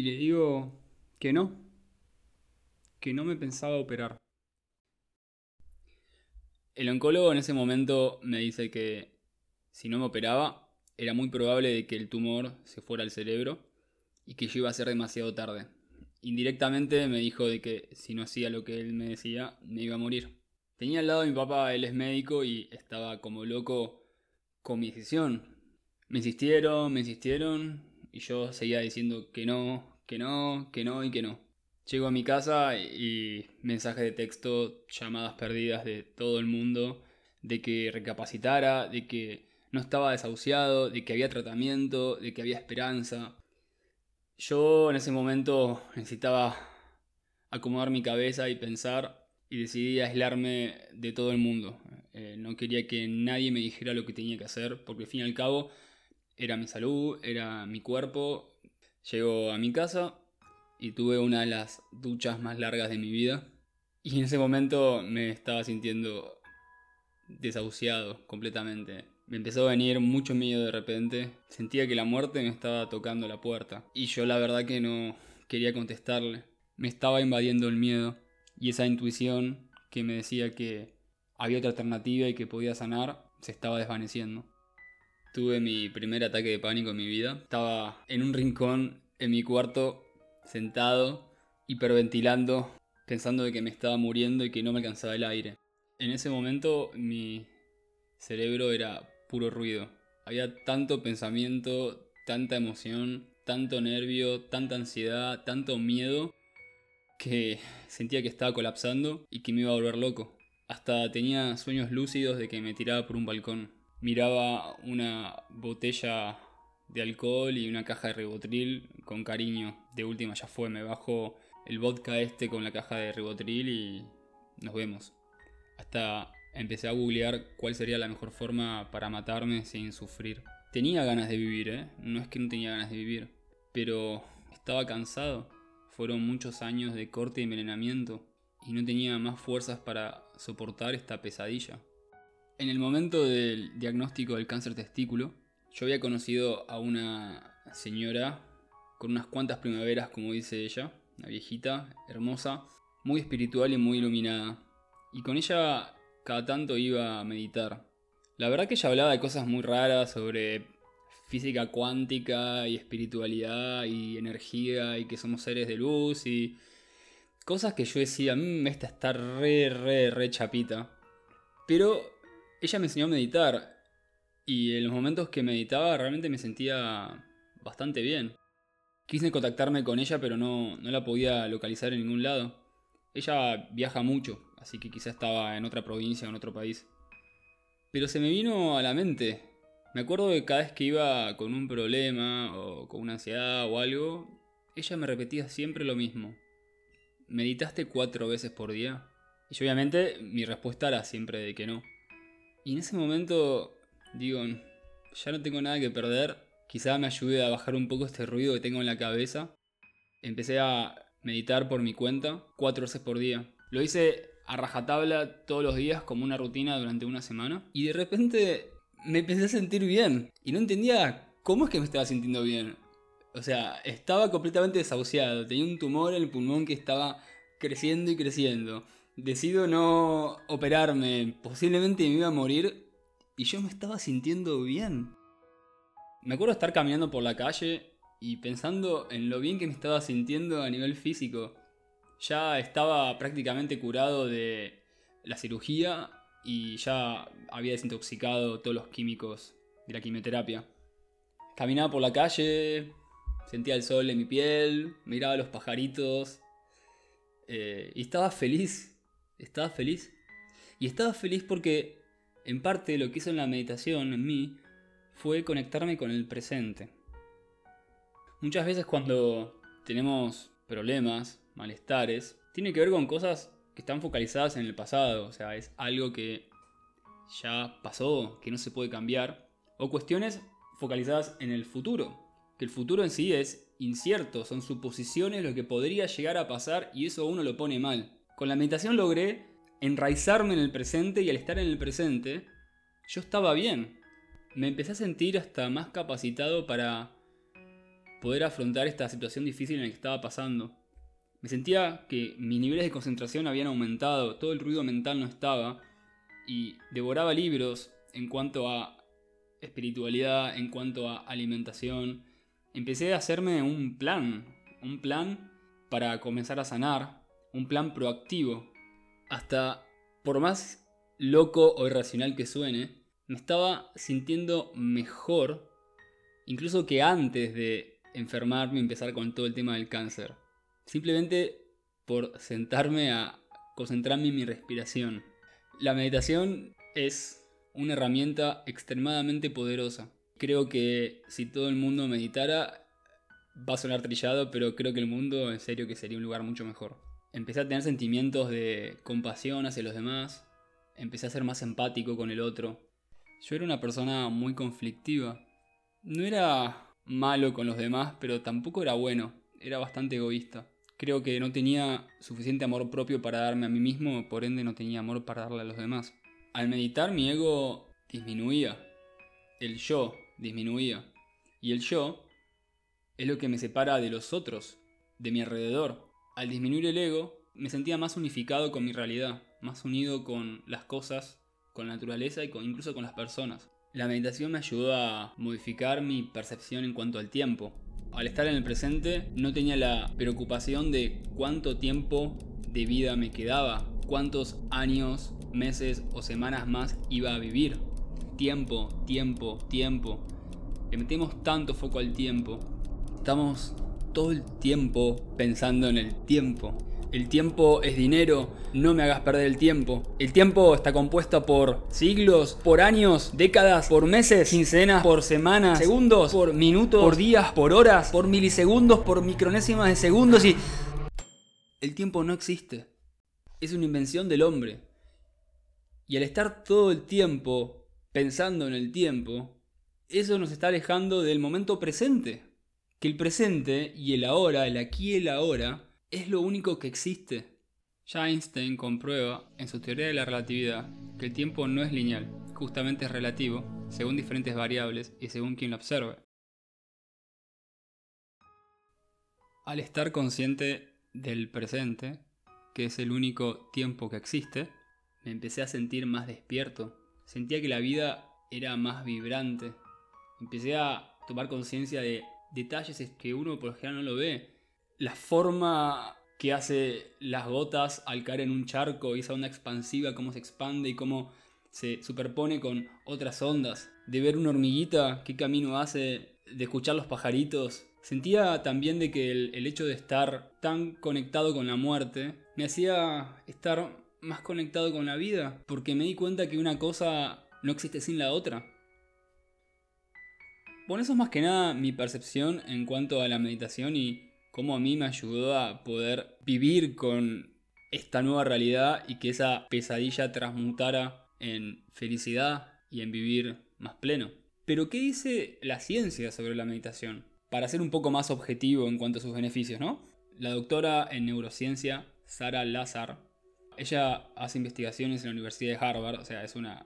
y le digo que no, que no me pensaba operar. El oncólogo en ese momento me dice que si no me operaba, era muy probable de que el tumor se fuera al cerebro y que yo iba a ser demasiado tarde. Indirectamente me dijo de que si no hacía lo que él me decía, me iba a morir. Tenía al lado a mi papá, él es médico y estaba como loco con mi decisión. Me insistieron, me insistieron y yo seguía diciendo que no, que no, que no y que no. Llego a mi casa y mensajes de texto, llamadas perdidas de todo el mundo, de que recapacitara, de que no estaba desahuciado, de que había tratamiento, de que había esperanza. Yo en ese momento necesitaba acomodar mi cabeza y pensar y decidí aislarme de todo el mundo. Eh, no quería que nadie me dijera lo que tenía que hacer, porque al fin y al cabo era mi salud, era mi cuerpo. Llego a mi casa y tuve una de las duchas más largas de mi vida. Y en ese momento me estaba sintiendo desahuciado completamente. Me empezó a venir mucho miedo de repente. Sentía que la muerte me estaba tocando la puerta. Y yo la verdad que no quería contestarle. Me estaba invadiendo el miedo. Y esa intuición que me decía que había otra alternativa y que podía sanar, se estaba desvaneciendo. Tuve mi primer ataque de pánico en mi vida. Estaba en un rincón en mi cuarto, sentado, hiperventilando, pensando de que me estaba muriendo y que no me alcanzaba el aire. En ese momento mi cerebro era puro ruido. Había tanto pensamiento, tanta emoción, tanto nervio, tanta ansiedad, tanto miedo, que sentía que estaba colapsando y que me iba a volver loco. Hasta tenía sueños lúcidos de que me tiraba por un balcón. Miraba una botella de alcohol y una caja de ribotril con cariño. De última ya fue, me bajo el vodka este con la caja de ribotril y nos vemos. Hasta Empecé a googlear cuál sería la mejor forma para matarme sin sufrir. Tenía ganas de vivir, ¿eh? No es que no tenía ganas de vivir, pero estaba cansado. Fueron muchos años de corte y envenenamiento y no tenía más fuerzas para soportar esta pesadilla. En el momento del diagnóstico del cáncer testículo, yo había conocido a una señora con unas cuantas primaveras, como dice ella, una viejita, hermosa, muy espiritual y muy iluminada. Y con ella cada tanto iba a meditar. La verdad que ella hablaba de cosas muy raras sobre física cuántica y espiritualidad y energía y que somos seres de luz y cosas que yo decía, mmm, esta está re, re, re chapita. Pero ella me enseñó a meditar y en los momentos que meditaba realmente me sentía bastante bien. Quise contactarme con ella pero no, no la podía localizar en ningún lado. Ella viaja mucho, así que quizá estaba en otra provincia o en otro país. Pero se me vino a la mente. Me acuerdo de cada vez que iba con un problema o con una ansiedad o algo, ella me repetía siempre lo mismo. ¿Meditaste cuatro veces por día? Y obviamente mi respuesta era siempre de que no. Y en ese momento digo, ya no tengo nada que perder, quizá me ayude a bajar un poco este ruido que tengo en la cabeza. Empecé a meditar por mi cuenta cuatro veces por día. Lo hice a rajatabla todos los días como una rutina durante una semana y de repente me empecé a sentir bien y no entendía cómo es que me estaba sintiendo bien. O sea, estaba completamente desahuciado, tenía un tumor en el pulmón que estaba creciendo y creciendo. Decido no operarme, posiblemente me iba a morir y yo me estaba sintiendo bien. Me acuerdo estar caminando por la calle y pensando en lo bien que me estaba sintiendo a nivel físico. Ya estaba prácticamente curado de la cirugía y ya había desintoxicado todos los químicos de la quimioterapia. Caminaba por la calle, sentía el sol en mi piel, miraba los pajaritos eh, y estaba feliz, estaba feliz. Y estaba feliz porque en parte lo que hizo en la meditación en mí fue conectarme con el presente. Muchas veces cuando tenemos problemas, malestares, tiene que ver con cosas que están focalizadas en el pasado, o sea, es algo que ya pasó, que no se puede cambiar, o cuestiones focalizadas en el futuro, que el futuro en sí es incierto, son suposiciones lo que podría llegar a pasar y eso uno lo pone mal. Con la meditación logré enraizarme en el presente y al estar en el presente, yo estaba bien. Me empecé a sentir hasta más capacitado para poder afrontar esta situación difícil en la que estaba pasando. Me sentía que mis niveles de concentración habían aumentado, todo el ruido mental no estaba, y devoraba libros en cuanto a espiritualidad, en cuanto a alimentación. Empecé a hacerme un plan, un plan para comenzar a sanar, un plan proactivo. Hasta, por más loco o irracional que suene, me estaba sintiendo mejor, incluso que antes de enfermarme y empezar con todo el tema del cáncer. Simplemente por sentarme a concentrarme en mi respiración. La meditación es una herramienta extremadamente poderosa. Creo que si todo el mundo meditara, va a sonar trillado, pero creo que el mundo en serio que sería un lugar mucho mejor. Empecé a tener sentimientos de compasión hacia los demás, empecé a ser más empático con el otro. Yo era una persona muy conflictiva. No era malo con los demás, pero tampoco era bueno, era bastante egoísta. Creo que no tenía suficiente amor propio para darme a mí mismo, por ende no tenía amor para darle a los demás. Al meditar mi ego disminuía, el yo disminuía, y el yo es lo que me separa de los otros, de mi alrededor. Al disminuir el ego, me sentía más unificado con mi realidad, más unido con las cosas, con la naturaleza y incluso con las personas. La meditación me ayudó a modificar mi percepción en cuanto al tiempo. Al estar en el presente no tenía la preocupación de cuánto tiempo de vida me quedaba, cuántos años, meses o semanas más iba a vivir. Tiempo, tiempo, tiempo. Le metemos tanto foco al tiempo. Estamos todo el tiempo pensando en el tiempo. El tiempo es dinero, no me hagas perder el tiempo. El tiempo está compuesto por siglos, por años, décadas, por meses, quincenas, por semanas, segundos, por minutos, por días, por horas, por milisegundos, por micronésimas de segundos y... El tiempo no existe. Es una invención del hombre. Y al estar todo el tiempo pensando en el tiempo, eso nos está alejando del momento presente. Que el presente y el ahora, el aquí y el ahora, es lo único que existe. Ya Einstein comprueba en su teoría de la relatividad que el tiempo no es lineal, justamente es relativo, según diferentes variables y según quien lo observe. Al estar consciente del presente, que es el único tiempo que existe, me empecé a sentir más despierto. Sentía que la vida era más vibrante. Empecé a tomar conciencia de detalles que uno por lo general no lo ve la forma que hace las gotas al caer en un charco y esa onda expansiva, cómo se expande y cómo se superpone con otras ondas, de ver una hormiguita, qué camino hace, de escuchar los pajaritos. Sentía también de que el, el hecho de estar tan conectado con la muerte me hacía estar más conectado con la vida, porque me di cuenta que una cosa no existe sin la otra. Bueno, eso es más que nada mi percepción en cuanto a la meditación y cómo a mí me ayudó a poder vivir con esta nueva realidad y que esa pesadilla transmutara en felicidad y en vivir más pleno. Pero ¿qué dice la ciencia sobre la meditación? Para ser un poco más objetivo en cuanto a sus beneficios, ¿no? La doctora en neurociencia, Sara Lazar, ella hace investigaciones en la Universidad de Harvard, o sea, es una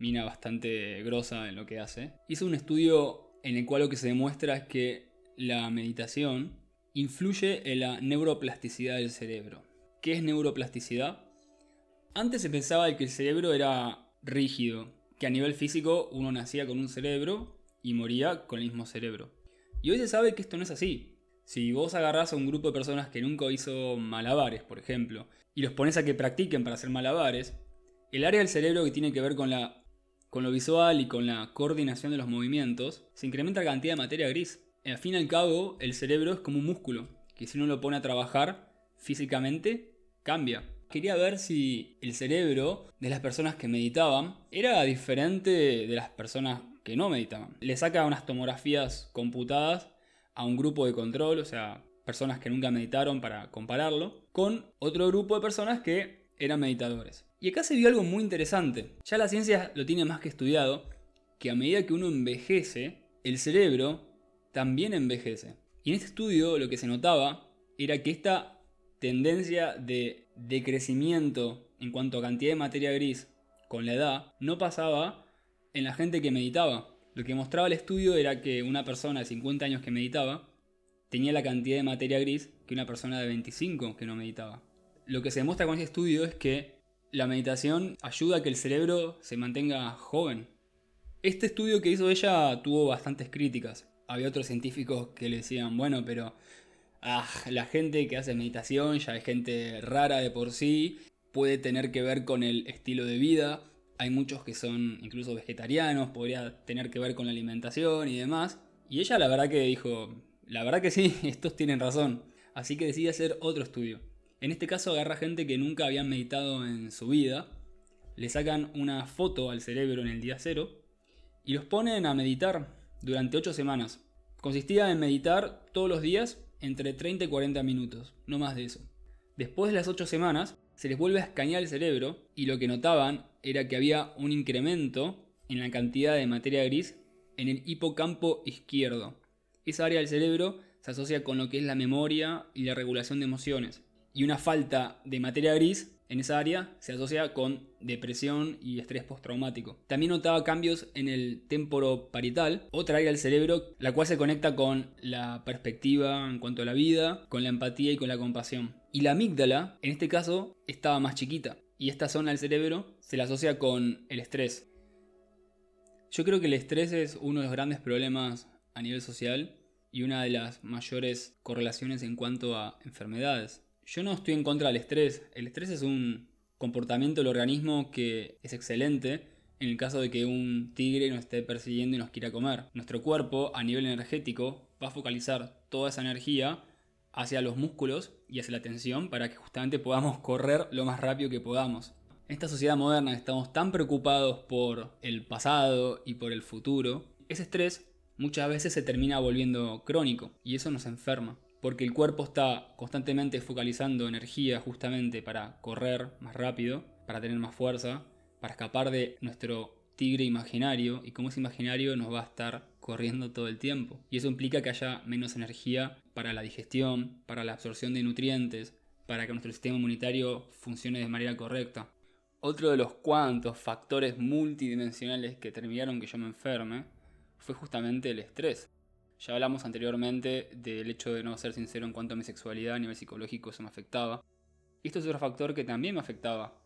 mina bastante grosa en lo que hace. Hizo un estudio en el cual lo que se demuestra es que la meditación influye en la neuroplasticidad del cerebro. ¿Qué es neuroplasticidad? Antes se pensaba que el cerebro era rígido, que a nivel físico uno nacía con un cerebro y moría con el mismo cerebro. Y hoy se sabe que esto no es así. Si vos agarrás a un grupo de personas que nunca hizo malabares, por ejemplo, y los pones a que practiquen para hacer malabares, el área del cerebro que tiene que ver con, la, con lo visual y con la coordinación de los movimientos, se incrementa la cantidad de materia gris al fin y al cabo, el cerebro es como un músculo, que si uno lo pone a trabajar físicamente, cambia. Quería ver si el cerebro de las personas que meditaban era diferente de las personas que no meditaban. Le saca unas tomografías computadas a un grupo de control, o sea, personas que nunca meditaron para compararlo, con otro grupo de personas que eran meditadores. Y acá se vio algo muy interesante. Ya la ciencia lo tiene más que estudiado, que a medida que uno envejece, el cerebro también envejece. Y en este estudio lo que se notaba era que esta tendencia de decrecimiento en cuanto a cantidad de materia gris con la edad no pasaba en la gente que meditaba. Lo que mostraba el estudio era que una persona de 50 años que meditaba tenía la cantidad de materia gris que una persona de 25 que no meditaba. Lo que se demuestra con este estudio es que la meditación ayuda a que el cerebro se mantenga joven. Este estudio que hizo ella tuvo bastantes críticas. Había otros científicos que le decían, bueno, pero ah, la gente que hace meditación ya es gente rara de por sí, puede tener que ver con el estilo de vida. Hay muchos que son incluso vegetarianos, podría tener que ver con la alimentación y demás. Y ella la verdad que dijo, la verdad que sí, estos tienen razón. Así que decide hacer otro estudio. En este caso agarra gente que nunca habían meditado en su vida, le sacan una foto al cerebro en el día cero y los ponen a meditar durante 8 semanas. Consistía en meditar todos los días entre 30 y 40 minutos, no más de eso. Después de las 8 semanas, se les vuelve a escanear el cerebro y lo que notaban era que había un incremento en la cantidad de materia gris en el hipocampo izquierdo. Esa área del cerebro se asocia con lo que es la memoria y la regulación de emociones. Y una falta de materia gris en esa área se asocia con depresión y estrés postraumático. También notaba cambios en el temporo parietal, otra área del cerebro, la cual se conecta con la perspectiva en cuanto a la vida, con la empatía y con la compasión. Y la amígdala, en este caso, estaba más chiquita. Y esta zona del cerebro se la asocia con el estrés. Yo creo que el estrés es uno de los grandes problemas a nivel social y una de las mayores correlaciones en cuanto a enfermedades. Yo no estoy en contra del estrés. El estrés es un comportamiento del organismo que es excelente en el caso de que un tigre nos esté persiguiendo y nos quiera comer. Nuestro cuerpo, a nivel energético, va a focalizar toda esa energía hacia los músculos y hacia la tensión para que justamente podamos correr lo más rápido que podamos. En esta sociedad moderna estamos tan preocupados por el pasado y por el futuro, ese estrés muchas veces se termina volviendo crónico y eso nos enferma porque el cuerpo está constantemente focalizando energía justamente para correr más rápido, para tener más fuerza, para escapar de nuestro tigre imaginario y como es imaginario nos va a estar corriendo todo el tiempo. Y eso implica que haya menos energía para la digestión, para la absorción de nutrientes, para que nuestro sistema inmunitario funcione de manera correcta. Otro de los cuantos factores multidimensionales que terminaron que yo me enferme fue justamente el estrés. Ya hablamos anteriormente del hecho de no ser sincero en cuanto a mi sexualidad a nivel psicológico, eso me afectaba. Y esto es otro factor que también me afectaba.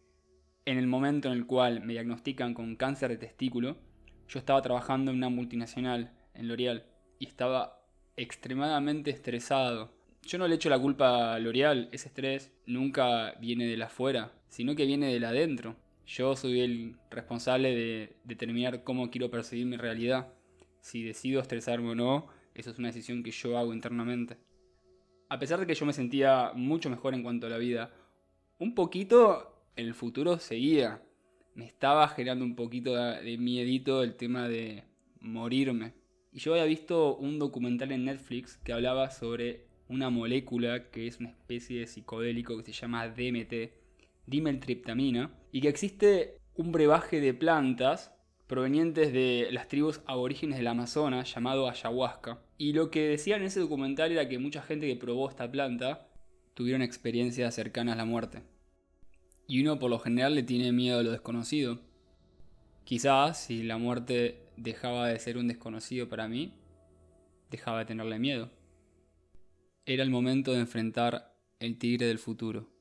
En el momento en el cual me diagnostican con cáncer de testículo, yo estaba trabajando en una multinacional, en L'Oreal, y estaba extremadamente estresado. Yo no le echo la culpa a L'Oreal, ese estrés nunca viene de la afuera, sino que viene de adentro. Yo soy el responsable de determinar cómo quiero percibir mi realidad. Si decido estresarme o no, eso es una decisión que yo hago internamente. A pesar de que yo me sentía mucho mejor en cuanto a la vida, un poquito el futuro seguía. Me estaba generando un poquito de miedito el tema de morirme. Y yo había visto un documental en Netflix que hablaba sobre una molécula que es una especie de psicodélico que se llama DMT, dimeltriptamina, y que existe un brebaje de plantas provenientes de las tribus aborígenes del Amazonas llamado ayahuasca. Y lo que decían en ese documental era que mucha gente que probó esta planta tuvieron experiencias cercanas a la muerte. Y uno por lo general le tiene miedo a lo desconocido. Quizás si la muerte dejaba de ser un desconocido para mí, dejaba de tenerle miedo. Era el momento de enfrentar el tigre del futuro.